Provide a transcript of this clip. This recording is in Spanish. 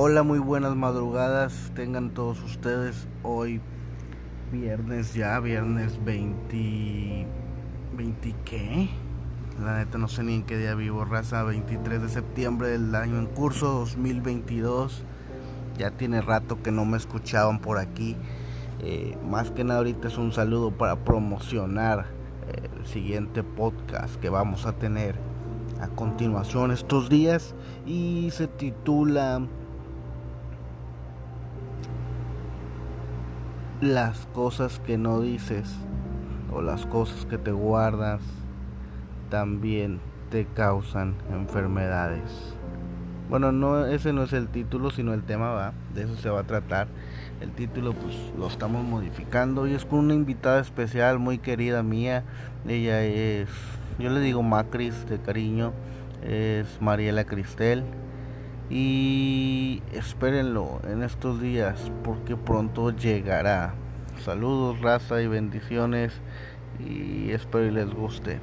Hola, muy buenas madrugadas. Tengan todos ustedes hoy viernes ya, viernes 20 20 qué? La neta no sé ni en qué día vivo, raza, 23 de septiembre del año en curso 2022. Ya tiene rato que no me escuchaban por aquí. Eh, más que nada ahorita es un saludo para promocionar eh, el siguiente podcast que vamos a tener a continuación estos días y se titula las cosas que no dices o las cosas que te guardas también te causan enfermedades. Bueno, no ese no es el título, sino el tema va, de eso se va a tratar. El título pues lo estamos modificando y es con una invitada especial muy querida mía. Ella es yo le digo Macris de cariño, es Mariela Cristel y espérenlo en estos días porque pronto llegará. Saludos, raza y bendiciones y espero que les guste.